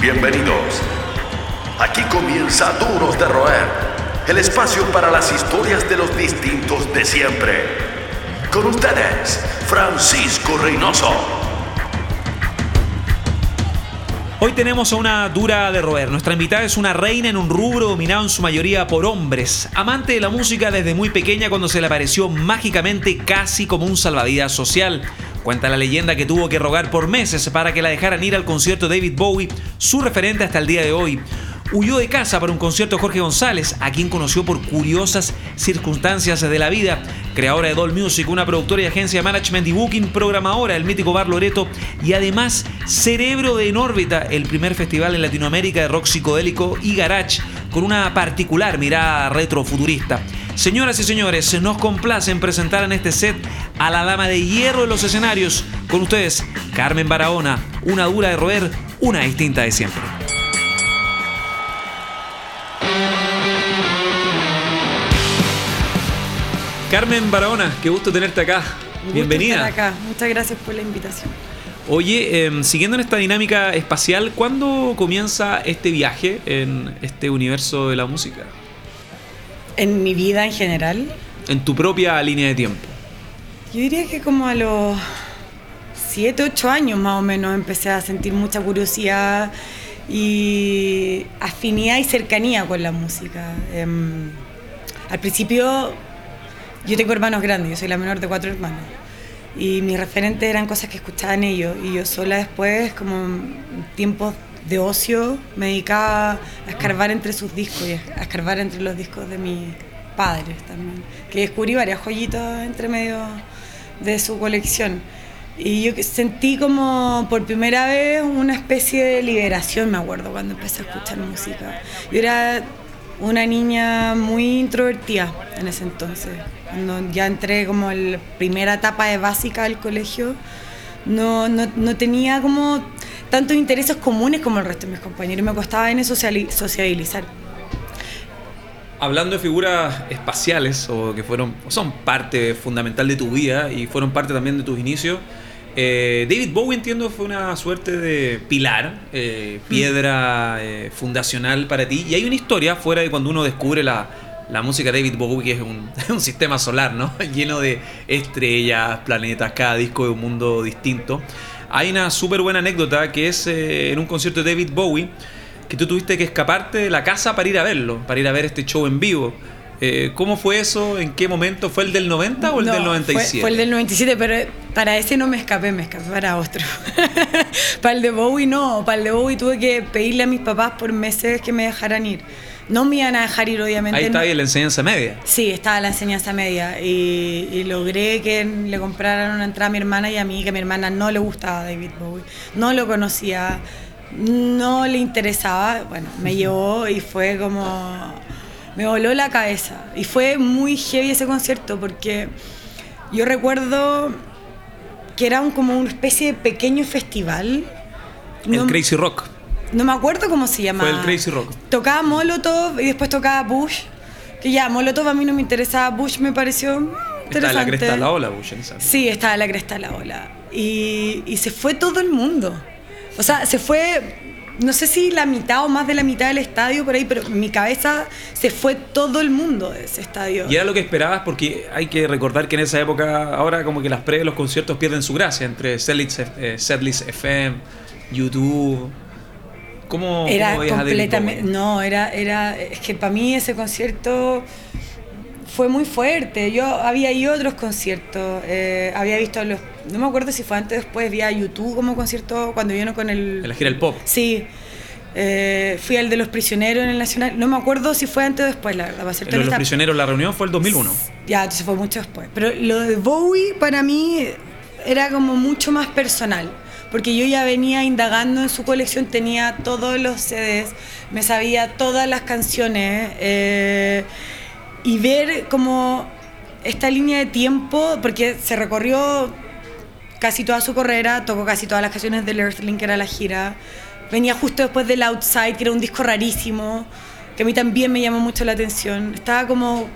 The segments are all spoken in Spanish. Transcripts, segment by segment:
Bienvenidos. Aquí comienza Duros de Roer, el espacio para las historias de los distintos de siempre. Con ustedes, Francisco Reynoso. Hoy tenemos a una dura de roer. Nuestra invitada es una reina en un rubro dominado en su mayoría por hombres. Amante de la música desde muy pequeña cuando se le apareció mágicamente casi como un salvavidas social. Cuenta la leyenda que tuvo que rogar por meses para que la dejaran ir al concierto de David Bowie, su referente hasta el día de hoy. Huyó de casa para un concierto de Jorge González, a quien conoció por curiosas circunstancias de la vida. Creadora de Doll Music, una productora y agencia de management y booking, programadora del mítico Bar Loreto y además cerebro de En órbita, el primer festival en Latinoamérica de rock psicodélico y garage, con una particular mirada retrofuturista. Señoras y señores, nos complace en presentar en este set a la dama de hierro de los escenarios. Con ustedes, Carmen Barahona, una dura de roer, una distinta de siempre. Carmen Barahona, qué gusto tenerte acá. Bienvenida. acá. Muchas gracias por la invitación. Oye, em, siguiendo en esta dinámica espacial, ¿cuándo comienza este viaje en este universo de la música? En mi vida en general. En tu propia línea de tiempo. Yo diría que como a los 7, 8 años más o menos empecé a sentir mucha curiosidad y afinidad y cercanía con la música. Em, al principio yo tengo hermanos grandes, yo soy la menor de cuatro hermanos. Y mis referentes eran cosas que escuchaban ellos. Y yo sola después, como tiempos de ocio me dedicaba a escarbar entre sus discos y a escarbar entre los discos de mis padres también. Que descubrí varias joyitas entre medio de su colección. Y yo sentí como por primera vez una especie de liberación, me acuerdo, cuando empecé a escuchar música. Yo era una niña muy introvertida en ese entonces. Cuando ya entré como en la primera etapa de básica del colegio, no, no, no tenía como tantos intereses comunes como el resto de mis compañeros. Me costaba en eso sociabilizar. Hablando de figuras espaciales o que fueron son parte fundamental de tu vida y fueron parte también de tus inicios, eh, David Bowie entiendo fue una suerte de pilar, eh, piedra eh, fundacional para ti. Y hay una historia fuera de cuando uno descubre la, la música de David Bowie, que es un, un, sistema solar, ¿no? Lleno de estrellas, planetas, cada disco de un mundo distinto. Hay una súper buena anécdota que es eh, en un concierto de David Bowie, que tú tuviste que escaparte de la casa para ir a verlo, para ir a ver este show en vivo. Eh, ¿Cómo fue eso? ¿En qué momento? ¿Fue el del 90 o el del 97? Fue, fue, el del 97, pero para ese no me escapé, me escapé para otro. para el de Bowie no, para el de Bowie tuve que pedirle a mis papás por meses que me dejaran ir. No me iban a dejar ir, obviamente. Ahí estaba la enseñanza media. Sí, estaba la enseñanza media. Y, logré que le compraran una entrada a mi hermana y a mí, que a mi hermana no le gustaba David Bowie. No lo conocía, no le interesaba. Bueno, me llevó y fue como. Me voló la cabeza. Y fue muy heavy ese concierto porque yo recuerdo que era un, como una especie de pequeño festival. El Crazy Rock. No me acuerdo cómo se llamaba. Fue el Crazy Rock. Tocaba Molotov y después tocaba Bush. Que ya, Molotov a mí no me interesaba, Bush me pareció interesante. Estaba la cresta de la ola, Bush, en esa Sí, estaba la cresta de la ola. Y, y se fue todo el mundo. O sea, se fue, no sé si la mitad o más de la mitad del estadio por ahí, pero en mi cabeza se fue todo el mundo de ese estadio. Y era lo que esperabas porque hay que recordar que en esa época, ahora como que las pre de los conciertos pierden su gracia entre Setlist, eh, Setlist FM, YouTube ¿Cómo, era completamente no era era es que para mí ese concierto fue muy fuerte yo había ido a otros conciertos eh, había visto los no me acuerdo si fue antes o después vi a YouTube como concierto cuando vino con el la gira del pop sí eh, fui al de los prisioneros en el Nacional. No me acuerdo si fue antes o después, la verdad. Va los prisioneros, la reunión fue el 2001. Ya, entonces fue mucho después. Pero lo de Bowie para mí era como mucho más personal porque yo ya venía indagando en su colección, tenía todos los CDs, me sabía todas las canciones eh, y ver como esta línea de tiempo, porque se recorrió casi toda su carrera, tocó casi todas las canciones del Earthling, que era la gira, venía justo después del Outside, que era un disco rarísimo, que a mí también me llamó mucho la atención, estaba como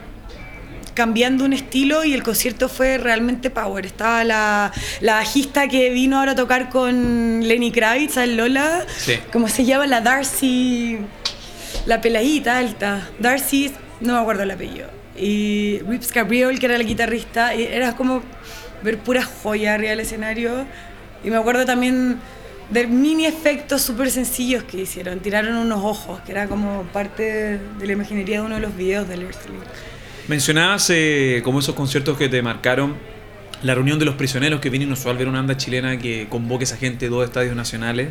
cambiando un estilo y el concierto fue realmente power. Estaba la, la bajista que vino ahora a tocar con Lenny Kravitz, el Lola, Sí. ¿cómo se llama? La Darcy, la peladita alta. Darcy, no me acuerdo el apellido. Y Rips Gabriel, que era la guitarrista, y era como ver puras joyas arriba del escenario. Y me acuerdo también de mini efectos súper sencillos que hicieron. Tiraron unos ojos, que era como parte de la imaginería de uno de los videos del Earthling. Mencionabas eh, como esos conciertos que te marcaron la reunión de los prisioneros, que viene inusual ver una banda chilena que convoque a esa gente de dos estadios nacionales.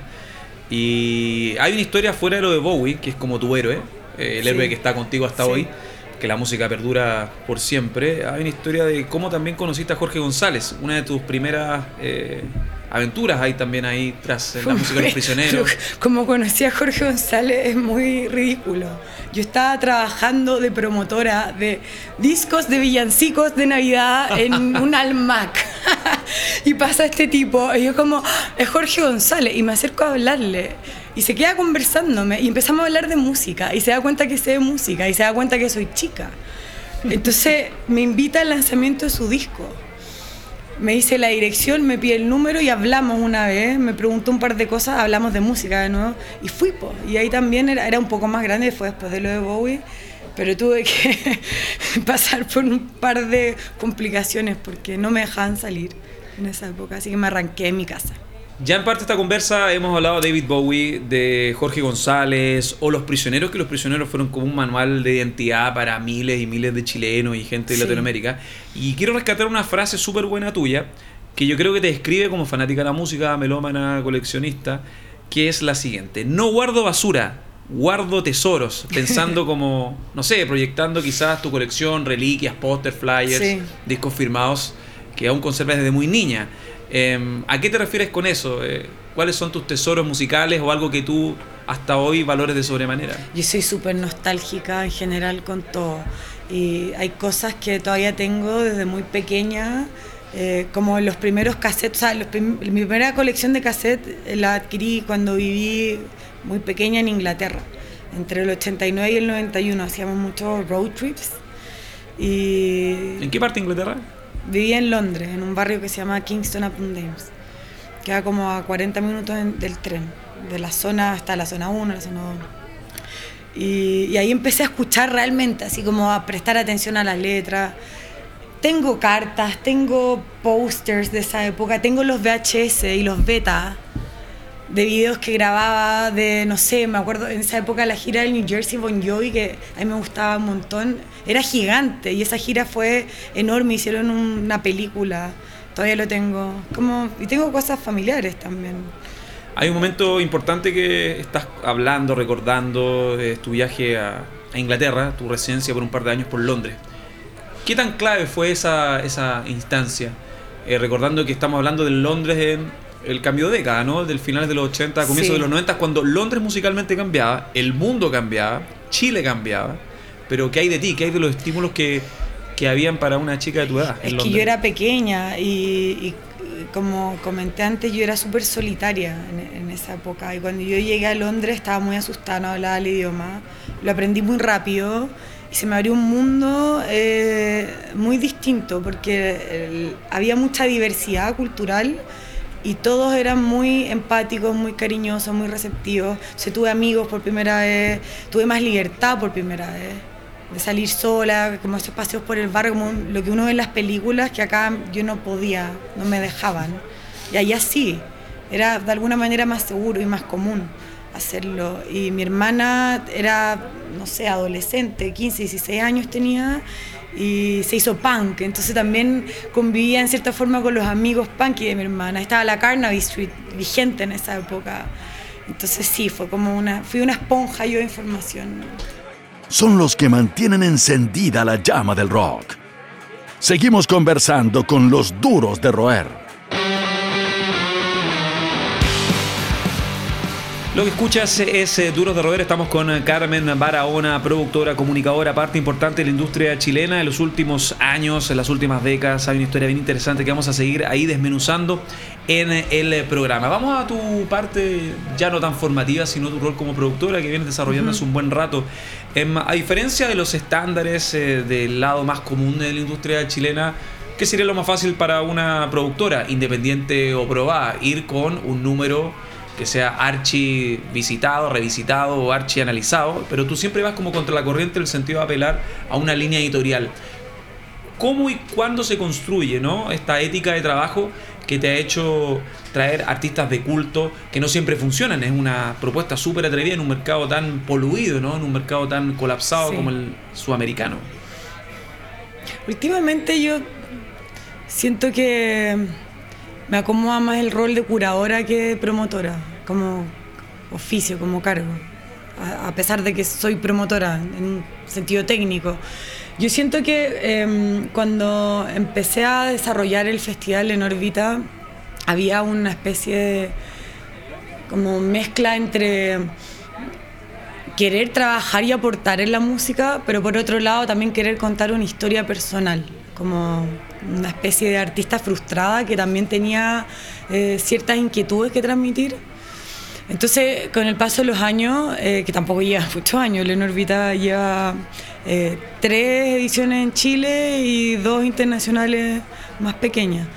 Y hay una historia fuera de lo de Bowie, que es como tu héroe, eh, el Sí. héroe que está contigo hasta Sí. hoy, que la música perdura por siempre. Hay una historia de cómo también conociste a Jorge González, una de tus primeras eh, aventuras hay también ahí tras en la música de los prisioneros. Como conocí a Jorge González es muy ridículo. Yo estaba trabajando de promotora de discos de villancicos de Navidad en un Almac. y pasa este tipo, y yo como, es Jorge González, y me acerco a hablarle. Y se queda conversándome, y empezamos a hablar de música, y se da cuenta que sé de música, y se da cuenta que soy chica. Entonces me invita al lanzamiento de su disco. Me dice la dirección, me pide el número y hablamos una vez, me preguntó un par de cosas, hablamos de música de nuevo. Y fui, y ahí también era, era un poco más grande, fue después de lo de Bowie, pero tuve que pasar por un par de complicaciones porque no me dejaban salir en esa época, así que me arranqué de mi casa. Ya en parte de esta conversa hemos hablado de David Bowie, de Jorge González o Los Prisioneros, que Los Prisioneros fueron como un manual de identidad para miles y miles de chilenos y gente de Sí. Latinoamérica. Y quiero rescatar una frase súper buena tuya, que yo creo que te describe como fanática de la música, melómana, coleccionista, que es la siguiente. No guardo basura, guardo tesoros, pensando como, no sé, proyectando quizás tu colección, reliquias, póster, flyers, Sí. discos firmados que aún conservas desde muy niña. Eh, ¿A qué te refieres con eso? Eh, ¿Cuáles son tus tesoros musicales o algo que tú hasta hoy valores de sobremanera? Yo soy súper nostálgica en general con todo. Y hay cosas que todavía tengo desde muy pequeña, eh, como los primeros cassettes. O sea, los prim- mi primera colección de cassettes eh, la adquirí cuando viví muy pequeña en Inglaterra. Entre el 89 y el 91 hacíamos muchos road trips. Y ¿En qué parte de Inglaterra? Vivía en Londres, en un barrio que se llama Kingston upon Thames. Queda como a 40 minutos en- del tren, de la zona hasta la zona 1, la zona 2. Y, y ahí empecé a escuchar realmente, así como a prestar atención a las letras. Tengo cartas, tengo posters de esa época, tengo los VHS y los beta de videos que grababa de, no sé, me acuerdo en esa época la gira del New Jersey Bon Jovi, que a mí me gustaba un montón, era gigante y esa gira fue enorme, hicieron una película, todavía lo tengo, como, y tengo cosas familiares también. Hay un momento importante que estás hablando, recordando, es tu viaje a, a Inglaterra, tu residencia por un par de años por Londres. ¿Qué tan clave fue esa, esa instancia? Eh, recordando que estamos hablando de Londres en el cambio de década, ¿no? Del finales de los 80, comienzos Sí. de los 90, cuando Londres musicalmente cambiaba, el mundo cambiaba, Chile cambiaba, pero ¿qué hay de ti? ¿Qué hay de los estímulos que, que habían para una chica de tu edad? en Es que Londres? yo era pequeña y, y como comenté antes, yo era súper solitaria en, en esa época. Y cuando yo llegué a Londres estaba muy asustada, no hablaba el idioma. Lo aprendí muy rápido y se me abrió un mundo eh, muy distinto porque el- había mucha diversidad cultural y todos eran muy empáticos, muy cariñosos, muy receptivos. O tuve amigos por primera vez, tuve más libertad por primera vez de salir sola, como esos paseos por el barrio, como lo que uno ve en las películas, que acá yo no podía, no me dejaban. Y allá sí, era de alguna manera más seguro y más común hacerlo. Y mi hermana era, no sé, adolescente, 15, 16 años tenía, y se hizo punk, entonces también convivía en cierta forma con los amigos punk de mi hermana. Estaba la Carnaby Street vigente en esa época. Entonces sí, fue como una, fui una esponja yo de información. son los que mantienen encendida la llama del rock. Seguimos conversando con los duros de roer. Lo que escuchas es eh, Duros de Roer. Estamos con eh, Carmen Barahona, productora, comunicadora, parte importante de la industria chilena. En los últimos años, en las últimas décadas, hay una historia bien interesante que vamos a seguir ahí desmenuzando en el programa. Vamos a tu parte ya no tan formativa, sino tu rol como productora que vienes desarrollando hace un buen rato. Em, a diferencia de los estándares eh, del lado más común de la industria chilena, ¿qué sería lo más fácil para una productora, independiente o probada? Ir con un número que sea archi visitado, revisitado o archi analizado, pero tú siempre vas como contra la corriente en el sentido de apelar a una línea editorial. ¿Cómo y cuándo se construye ¿no? esta ética de trabajo que te ha hecho traer artistas de culto que no siempre funcionan? Es una propuesta súper atrevida en un mercado tan poluido, ¿no? en un mercado tan colapsado como el sudamericano. Últimamente yo siento que me acomoda más el rol de curadora que de promotora, como oficio, como cargo, a, pesar de que soy promotora en un sentido técnico. Yo siento que em, cuando empecé a desarrollar el festival en órbita, había una especie de como mezcla entre querer trabajar y aportar en la música, pero por otro lado también querer contar una historia personal como una especie de artista frustrada que también tenía eh, ciertas inquietudes que transmitir. Entonces, con el paso de los años, eh, que tampoco lleva muchos años, Leonor Vita lleva eh, tres ediciones en Chile y dos internacionales más pequeñas.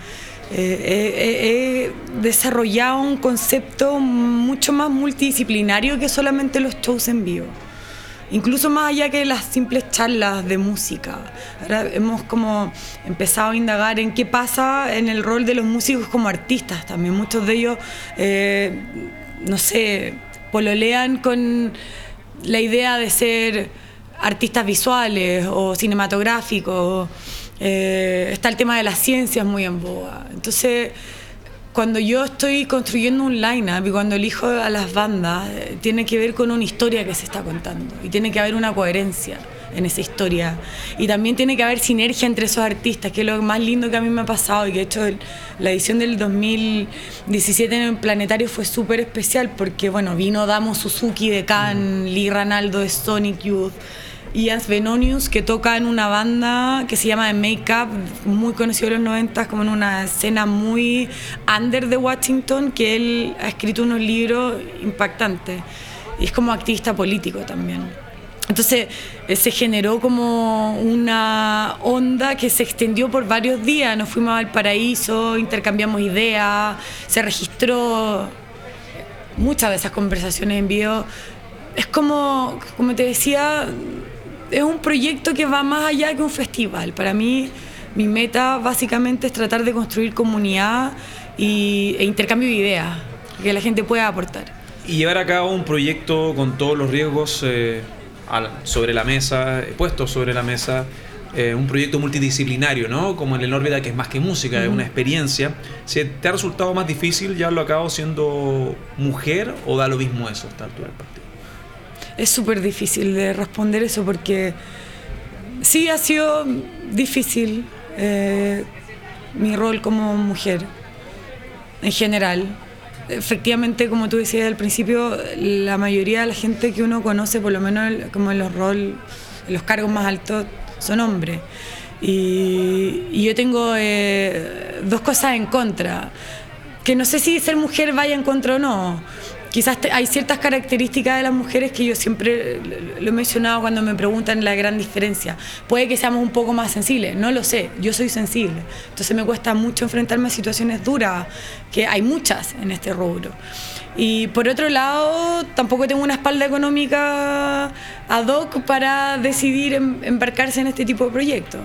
he desarrollado un concepto mucho más multidisciplinario que solamente los shows en vivo incluso más allá que las simples charlas de música. Ahora hemos como empezado a indagar en qué pasa en el rol de los músicos como artistas también. Muchos de ellos, eh, no sé, pololean con la idea de ser artistas visuales o cinematográficos. Eh, está el tema de las ciencias muy en boga. Entonces, cuando yo estoy construyendo un line-up y cuando elijo a las bandas, eh, tiene que ver con una historia que se está contando y tiene que haber una coherencia en esa historia. Y también tiene que haber sinergia entre esos artistas, que es lo más lindo que a mí me ha pasado y que hecho la edición del 2017 en el Planetario fue súper especial porque bueno, vino Damo Suzuki de Cannes, Lee Ranaldo de Sonic Youth. Ian Benonius, que toca en una banda que se llama The Makeup, muy conocido en los 90 como en una escena muy under de Washington, que él ha escrito unos libros impactantes. Y es como activista político también. Entonces eh, se generó como una onda que se extendió por varios días. Nos fuimos al paraíso, intercambiamos ideas, se registró muchas de esas conversaciones en vivo. Es como, como te decía, es un proyecto que va más allá que un festival. Para mí, mi meta básicamente es tratar de construir comunidad y, e intercambio de ideas que la gente pueda aportar. Y llevar a cabo un proyecto con todos los riesgos eh, sobre la mesa, puestos sobre la mesa, eh, un proyecto multidisciplinario, ¿no? Como en el órbita que es más que música, es una experiencia. ¿Te ha resultado más difícil llevarlo a cabo siendo mujer o da lo mismo eso a esta altura del partido? Es súper difícil de responder eso porque sí ha sido difícil eh, mi rol como mujer en general. Efectivamente, como tú decías al principio, la mayoría de la gente que uno conoce, por lo menos como en los roles, los cargos más altos, son hombres. Y, yo tengo eh, dos cosas en contra. Que no sé si ser mujer vaya en contra o no quizás hay ciertas características de las mujeres que yo siempre lo he mencionado cuando me preguntan la gran diferencia. Puede que seamos un poco más sensibles, no lo sé, yo soy sensible. Entonces me cuesta mucho enfrentarme a situaciones duras, que hay muchas en este rubro. Y por otro lado, tampoco tengo una espalda económica ad hoc para decidir em-, embarcarse en este tipo de proyectos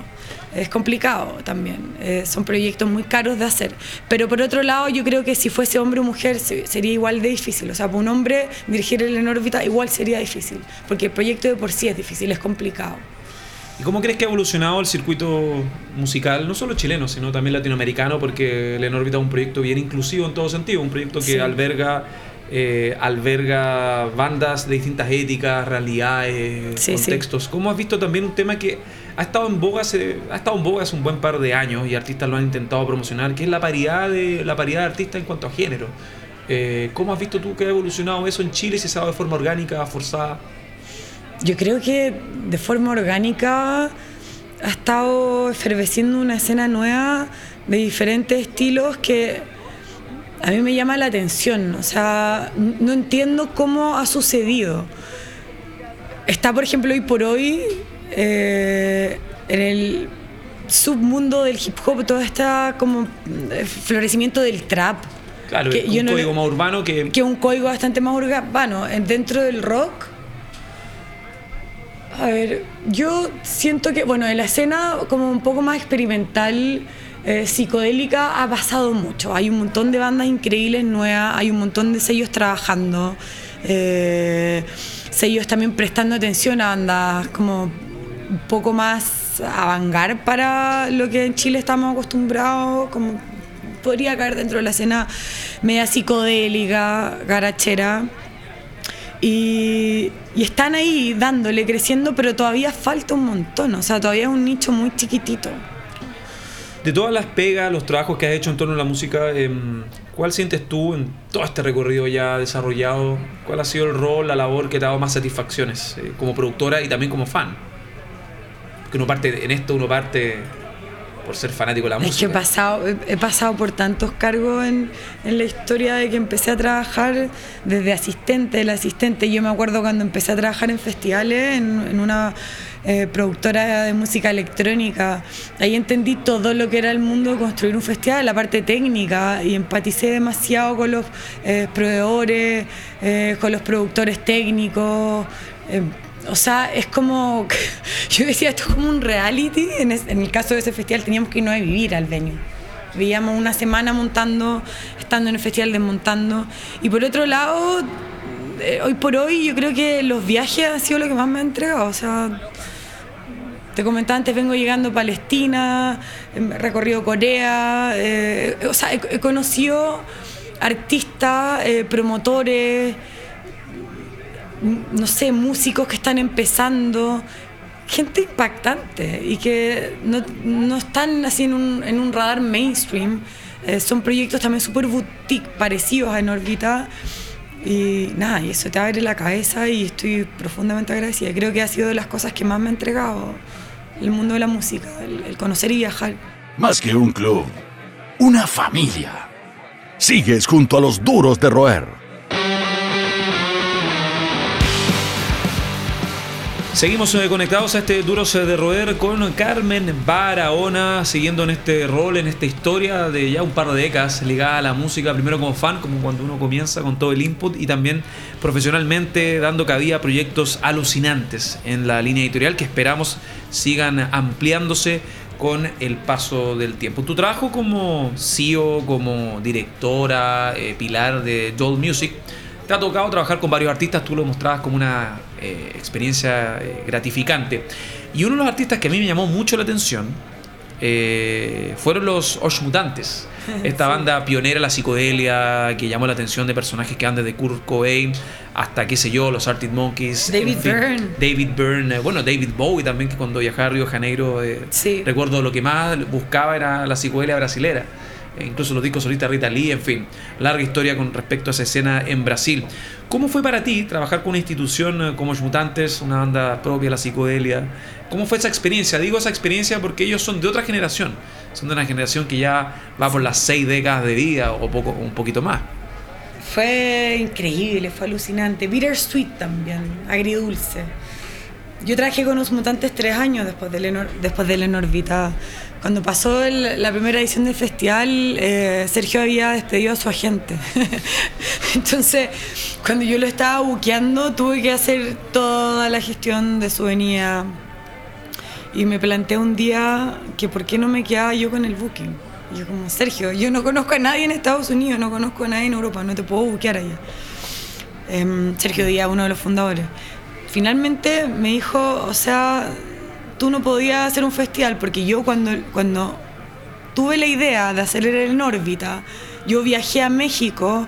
es complicado también. Eh, son proyectos muy caros de hacer. Pero por otro lado, yo creo que si fuese hombre o mujer sería igual de difícil. O sea, para un hombre dirigir el en órbita igual sería difícil, porque el proyecto de por sí es difícil, es complicado. ¿Y cómo crees que ha evolucionado el circuito musical, no solo chileno, sino también latinoamericano? Porque en órbita es un proyecto bien inclusivo en todo sentido, un proyecto que alberga eh, alberga bandas de distintas éticas, realidades, contextos. ¿Cómo has visto también un tema que ha estado en boga hace, ha estado en boga hace un buen par de años y artistas lo han intentado promocionar, que es la paridad de la paridad de artistas en cuanto a género. Eh, ¿Cómo has visto tú que ha evolucionado eso en Chile? Si se ha dado de forma orgánica, forzada. Yo creo que de forma orgánica ha estado efervesciendo una escena nueva de diferentes estilos que a mí me llama la atención. O sea, no entiendo cómo ha sucedido. Está, por ejemplo, hoy por hoy eh, en el submundo del hip hop todo este como eh, florecimiento del trap. Claro, que un código más urbano que... Que un código bastante más urbano. Dentro del rock, a ver, yo siento que, bueno, en la escena como un poco más experimental, eh, psicodélica, ha pasado mucho. Hay un montón de bandas increíbles nuevas, hay un montón de sellos trabajando, eh, sellos también prestando atención a bandas como un poco más avangar para lo que en Chile estamos acostumbrados, como podría caer dentro de la escena media psicodélica, garachera. Y, están ahí dándole, creciendo, pero todavía falta un montón, o sea, todavía es un nicho muy chiquitito. De todas las pegas, los trabajos que has hecho en torno a la música, em, ¿cuál sientes tú en todo este recorrido ya desarrollado? ¿Cuál ha sido el rol, la labor que te ha dado más satisfacciones eh, como productora y también como fan? Que uno parte, en esto uno parte por ser fanático de la música. Es que he pasado, he pasado por tantos cargos en, en, la historia de que empecé a trabajar desde asistente, el asistente. Yo me acuerdo cuando empecé a trabajar en festivales, en, en una eh, productora de música electrónica. Ahí entendí todo lo que era el mundo de construir un festival, la parte técnica, y empaticé demasiado con los eh, proveedores, eh, con los productores técnicos o sea, es como, yo decía, esto es como un reality. En, el caso de ese festival teníamos que irnos a vivir al venue. Vivíamos una semana montando, estando en el festival desmontando. Y por otro lado, eh, hoy por hoy yo creo que los viajes han sido lo que más me ha entregado. O sea, te comentaba antes, vengo llegando a Palestina, he recorrido Corea, eh, o sea, he, conocido artistas, eh, promotores, no sé, músicos que están empezando, gente impactante y que no, están así en un, en un radar mainstream. Eh, son proyectos también súper boutique, parecidos a En. Y nada, y eso te abre la cabeza y estoy profundamente agradecida. Creo que ha sido de las cosas que más me ha entregado el mundo de la música, el conocer y viajar. Más que un club, una familia. Sigues junto a los duros de roer Seguimos eh, conectados a este duro de roer con Carmen Barahona, siguiendo en este rol, en esta historia de ya un par de décadas ligada a la música, primero como fan, como cuando uno comienza con todo el input, y también profesionalmente dando cabida a proyectos alucinantes en la línea editorial que esperamos sigan ampliándose con el paso del tiempo. Tu trabajo como CEO, como directora, eh, pilar de Doll Music, te ha tocado trabajar con varios artistas, tú lo mostrabas como una eh, experiencia eh, gratificante. Y uno de los artistas que a mí me llamó mucho la atención eh, fueron los Osh Mutantes, esta banda pionera la psicodelia que llamó la atención de personajes que van desde Kurt Cobain hasta, qué sé yo, los Arctic Monkeys. David Byrne. David Byrne, bueno, David Bowie también, que cuando viajaba a Río de Janeiro, recuerdo lo que más buscaba era la psicodelia brasilera. E incluso los discos solistas Rita Lee, en fin, larga historia con respecto a esa escena en Brasil. ¿Cómo fue para ti trabajar con una institución eh, como Mutantes, una banda propia, la psicodelia? ¿Cómo fue esa experiencia? Digo esa experiencia porque ellos son de otra generación, son de una generación que ya va por las seis décadas de vida o poco, un poquito más. Fue increíble, fue alucinante. Bittersweet también, agridulce. Yo trabajé con los mutantes tres años después de, después de Lenorvita. Cuando pasó la primera edición del festival, eh, Sergio había despedido a su agente. Entonces, cuando yo lo estaba buqueando, tuve que hacer toda la gestión de su venida. Y me planteé un día que por qué no me quedaba yo con el booking. Yo como, Sergio, yo no conozco a nadie en Estados Unidos, no conozco a nadie en Europa, no te puedo buquear allá. Em, Sergio Díaz, uno de los fundadores finalmente me dijo, o sea, tú no podías hacer un festival, porque yo cuando, cuando tuve la idea de hacer el en órbita, yo viajé a México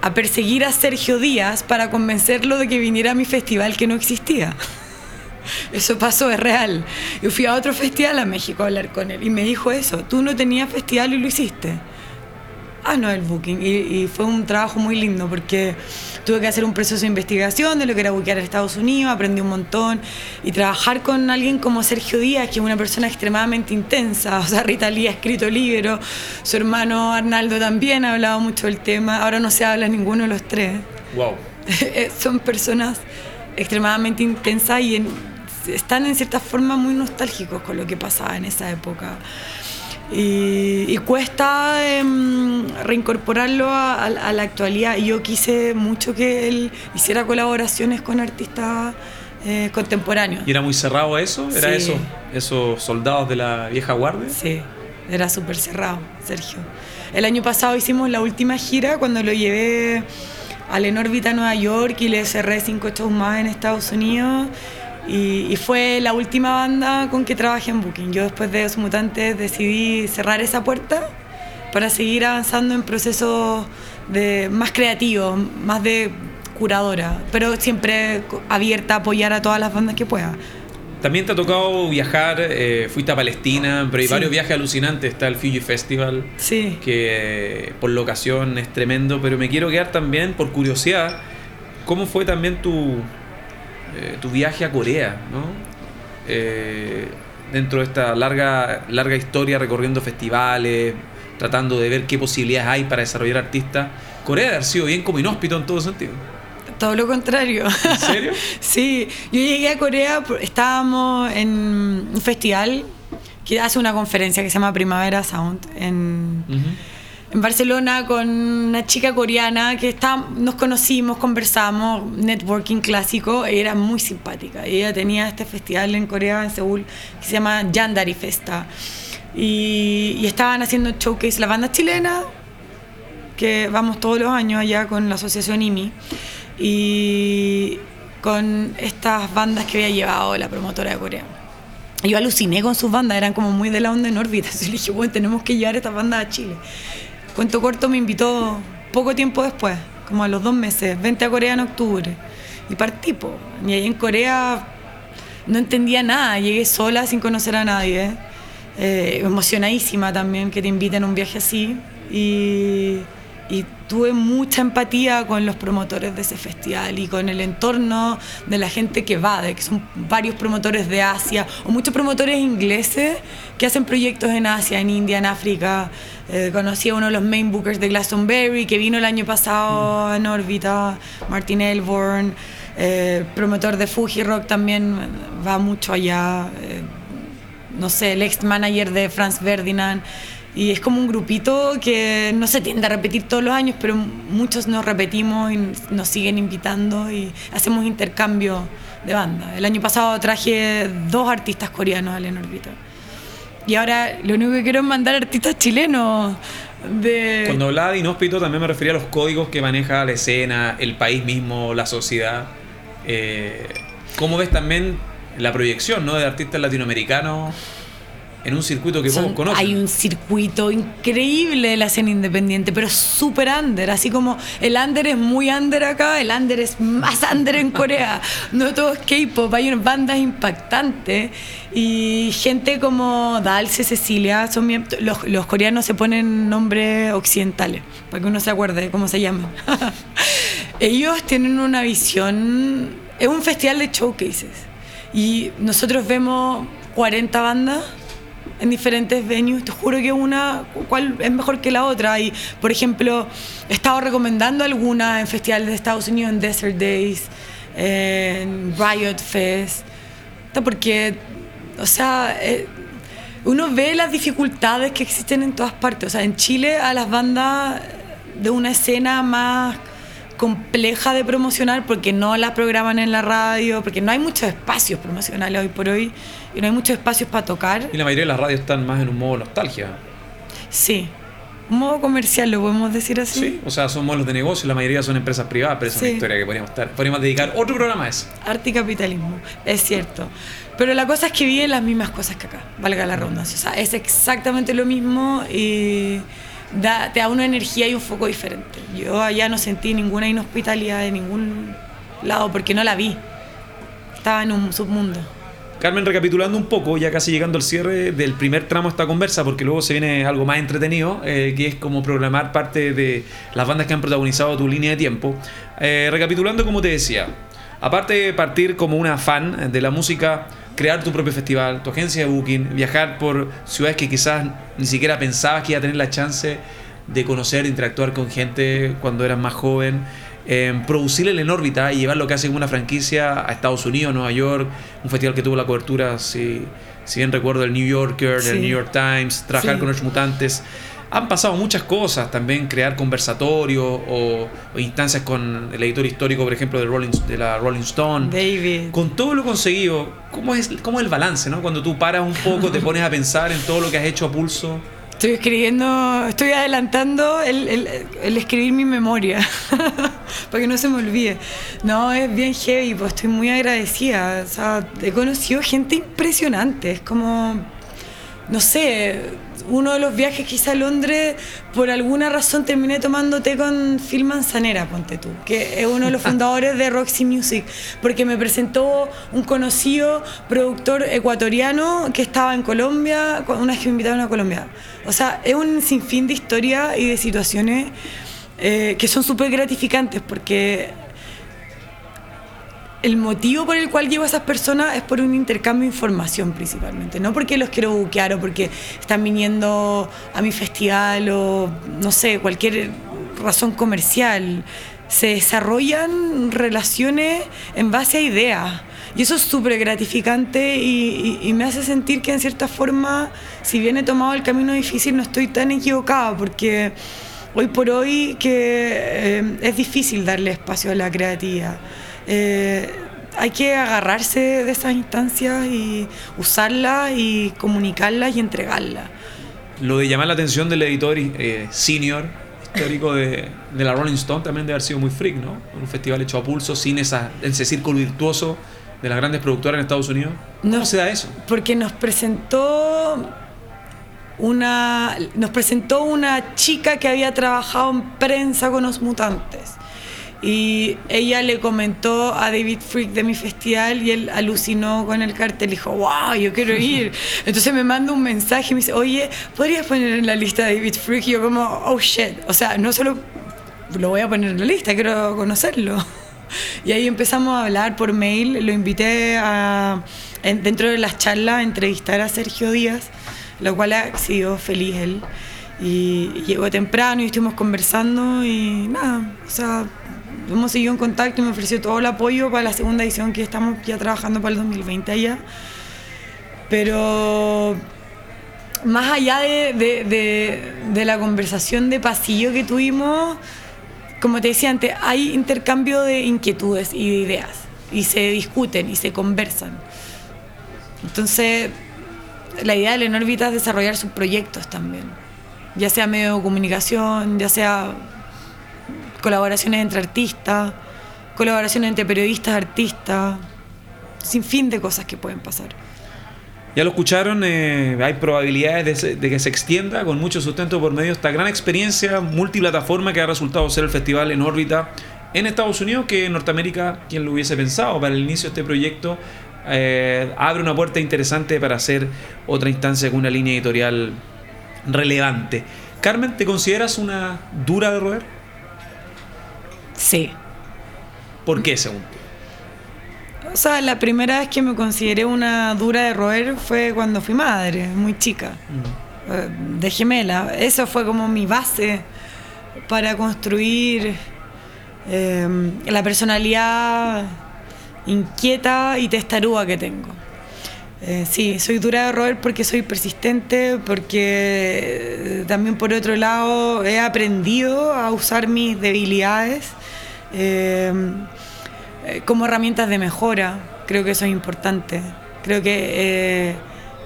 a perseguir a Sergio Díaz para convencerlo de que viniera a mi festival que no existía. Eso pasó, es real. Yo fui a otro festival a México a hablar con él y me dijo eso, tú no tenías festival y lo hiciste. Ah, no, el booking. Y, fue un trabajo muy lindo porque tuve que hacer un proceso de investigación de lo que era buquear en Estados Unidos, aprendí un montón. Y trabajar con alguien como Sergio Díaz, que es una persona extremadamente intensa. O sea, Rita Lee ha escrito libros, su hermano Arnaldo también ha hablado mucho del tema. Ahora no se habla ninguno de los tres. Wow. Son personas extremadamente intensas y están en cierta forma muy nostálgicos con lo que pasaba en esa época. Y, cuesta em, reincorporarlo a, la actualidad. Yo quise mucho que él hiciera colaboraciones con artistas eh, contemporáneos. ¿Y era muy cerrado eso? ¿Era eso, esos soldados de la vieja guardia? Sí, era súper cerrado, Sergio. El año pasado hicimos la última gira cuando lo llevé al Enorvita Nueva York y le cerré cinco shows más en Estados Unidos. Y, fue la última banda con que trabajé en Booking. Yo después de Los Mutantes decidí cerrar esa puerta para seguir avanzando en procesos de, más creativos, más de curadora, pero siempre abierta a apoyar a todas las bandas que pueda. También te ha tocado viajar, eh, fuiste a Palestina, pero hay varios viajes alucinantes. Está el Fiji Festival, sí. que por locación es tremendo, pero me quiero quedar también, por curiosidad, ¿cómo fue también tu, eh, tu viaje a Corea, ¿no? Eh, dentro de esta larga, larga historia recorriendo festivales, tratando de ver qué posibilidades hay para desarrollar artistas. Corea haber sido bien como inhóspito en todo sentido. Todo lo contrario. ¿En serio? sí, yo llegué a Corea, estábamos en un festival que hace una conferencia que se llama Primavera Sound en en Barcelona con una chica coreana que está, nos conocimos, conversamos, networking clásico, era muy simpática. ella tenía este festival en Corea, en Seúl, que se llama Yandari Festa. Y, y estaban haciendo showcase la banda chilena, que vamos todos los años allá con la asociación IMI, y con estas bandas que había llevado la promotora de Corea. Yo aluciné con sus bandas, eran como muy de la onda en órbita. Entonces le dije, bueno, tenemos que llevar estas bandas a Chile. Cuento corto me invitó poco tiempo después, como a los dos meses, vente a Corea en octubre. Y partí, Y ahí en Corea no entendía nada, llegué sola sin conocer a nadie. Eh, emocionadísima también que te inviten a un viaje así. Y y tuve mucha empatía con los promotores de ese festival y con el entorno de la gente que va, de que son varios promotores de Asia o muchos promotores ingleses que hacen proyectos en Asia, en India, en África. Eh, conocí a uno de los main bookers de Glastonbury que vino el año pasado en órbita, Martin Elborn, eh, promotor de Fuji Rock también va mucho allá. Eh, no sé, el ex manager de Franz Ferdinand. Y es como un grupito que no se tiende a repetir todos los años, pero muchos nos repetimos y nos siguen invitando y hacemos intercambio de banda. El año pasado traje dos artistas coreanos al Enorbita. Y ahora lo único que quiero es mandar artistas chilenos. De... Cuando hablaba de inhóspito también me refería a los códigos que maneja la escena, el país mismo, la sociedad. Eh, ¿Cómo ves también la proyección ¿no? de artistas latinoamericanos en un circuito que vos conoces. Hay un circuito increíble de la escena independiente, pero súper under. Así como el under es muy under acá, el under es más under en Corea. No todo es K-pop, hay unas bandas impactantes. Y gente como Dalce, Cecilia, son los, los coreanos se ponen nombres occidentales, para que uno se acuerde de cómo se llaman. Ellos tienen una visión. Es un festival de showcases. Y nosotros vemos 40 bandas en diferentes venues. Te juro que una cuál es mejor que la otra. Y, por ejemplo, he estado recomendando alguna en festivales de Estados Unidos, en Desert Days, en Riot Fest. Porque, o sea, eh, uno ve las dificultades que existen en todas partes. O sea, en Chile a las bandas de una escena más compleja de promocionar porque no las programan en la radio, porque no hay muchos espacios promocionales hoy por hoy y no hay muchos espacios para tocar. Y la mayoría de las radios están más en un modo nostalgia. Sí, un modo comercial, lo podemos decir así. Sí, o sea, son modelos de negocio, la mayoría son empresas privadas, pero es una historia que podríamos, estar, podríamos dedicar otro programa a eso. Arte y capitalismo, es cierto. Pero la cosa es que viven las mismas cosas que acá, valga la redundancia. O sea, es exactamente lo mismo y da, te da una energía y un foco diferente. Yo allá no sentí ninguna inhospitalidad de ningún lado porque no la vi. Estaba en un submundo. Carmen, recapitulando un poco, ya casi llegando al cierre del primer tramo de esta conversa, porque luego se viene algo más entretenido, eh, que es como programar parte de las bandas que han protagonizado tu línea de tiempo. Eh, recapitulando, como te decía, aparte de partir como una fan de la música, crear tu propio festival, tu agencia de booking, viajar por ciudades que quizás ni siquiera pensabas que iba a tener la chance de conocer, de interactuar con gente cuando eras más joven eh, producir en órbita y llevar lo que hace una franquicia a Estados Unidos, Nueva York, un festival que tuvo la cobertura, si, si bien recuerdo, el New Yorker, el New York Times, trabajar con los mutantes. Han pasado muchas cosas, también crear conversatorios o, instancias con el editor histórico, por ejemplo, de, Rolling, de la Rolling Stone. David. Con todo lo conseguido, ¿cómo es, ¿cómo es el balance? ¿no? Cuando tú paras un poco, te pones a pensar en todo lo que has hecho a pulso. Estoy escribiendo, estoy adelantando el, escribir mi memoria, para que no se me olvide. No, es bien heavy, pues estoy muy agradecida. He conocido gente impresionante, es como, no sé, uno de los viajes que hice a Londres, por alguna razón terminé tomando té con Phil Manzanera, ponte tú, que es uno de los fundadores de Roxy Music, porque me presentó un conocido productor ecuatoriano que estaba en Colombia, una vez que me invitaron a Colombia. O sea, es un sinfín de historias y de situaciones eh, que son súper gratificantes, porque el motivo por el cual llevo a esas personas es por un intercambio de información principalmente, no porque los quiero buquear o porque están viniendo a mi festival o no sé, cualquier razón comercial. Se desarrollan relaciones en base a ideas. Y eso es súper gratificante y, me hace sentir que en cierta forma, si bien he tomado el camino difícil, no estoy tan equivocada porque hoy por hoy que eh, es difícil darle espacio a la creatividad. Eh, hay que agarrarse de esas instancias y usarlas y comunicarlas y entregarlas. Lo de llamar la atención del editor eh, senior histórico de, de, la Rolling Stone también debe haber sido muy freak, ¿no? Un festival hecho a pulso, sin esa, ese círculo virtuoso de las grandes productoras en Estados Unidos. ¿Cómo no, se da eso? Porque nos presentó una, nos presentó una chica que había trabajado en prensa con los mutantes y ella le comentó a David Freak de mi festival y él alucinó con el cartel. Dijo, wow, yo quiero ir. Entonces me manda un mensaje y me dice, oye, ¿podrías poner en la lista David Freak? Y yo como, oh shit. O sea, no solo lo voy a poner en la lista, quiero conocerlo. Y ahí empezamos a hablar por mail. Lo invité a, dentro de las charlas, a entrevistar a Sergio Díaz, lo cual ha sido feliz él. Y llegó temprano y estuvimos conversando y nada, o sea, hemos seguido en contacto y me ofreció todo el apoyo para la segunda edición que estamos ya trabajando para el 2020 allá. Pero más allá de, de, la conversación de pasillo que tuvimos, como te decía antes, hay intercambio de inquietudes y de ideas, y se discuten y se conversan. Entonces, la idea de Lenórbita es desarrollar sus proyectos también, ya sea medio de comunicación, ya sea colaboraciones entre artistas, colaboraciones entre periodistas, artistas, sin fin de cosas que pueden pasar. Ya lo escucharon, eh, hay probabilidades de, que se extienda con mucho sustento por medio de esta gran experiencia multiplataforma que ha resultado ser el festival en órbita en Estados Unidos, que en Norteamérica, quien lo hubiese pensado para el inicio de este proyecto, eh, abre una puerta interesante para hacer otra instancia con una línea editorial relevante. Carmen, ¿te consideras una dura de roer? Sí. ¿Por qué, según O sea, la primera vez que me consideré una dura de roer fue cuando fui madre, muy chica, mm. eh, de gemela. Eso fue como mi base para construir em, la personalidad inquieta y testaruda que tengo. Eh, sí, soy dura de roer porque soy persistente, porque eh, también por otro lado he aprendido a usar mis debilidades eh, como herramientas de mejora. Creo que eso es importante. Creo que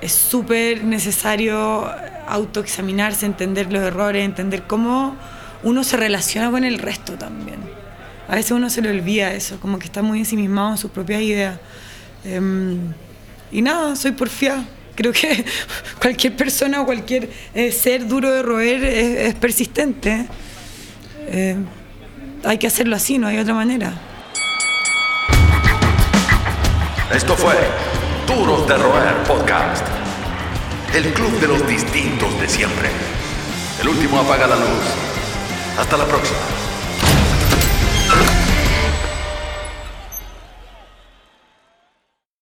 es súper necesario autoexaminarse, entender los errores, entender cómo uno se relaciona con el resto también. A veces uno se le olvida eso, como que está muy ensimismado en sus propias ideas. Em, y nada, soy porfiada. Creo que cualquier persona o cualquier eh, ser duro de roer es, persistente. Eh, hay que hacerlo así, no hay otra manera. Esto fue Duros de Roer Podcast. El club de los distintos de siempre. El último apaga la luz. Hasta la próxima.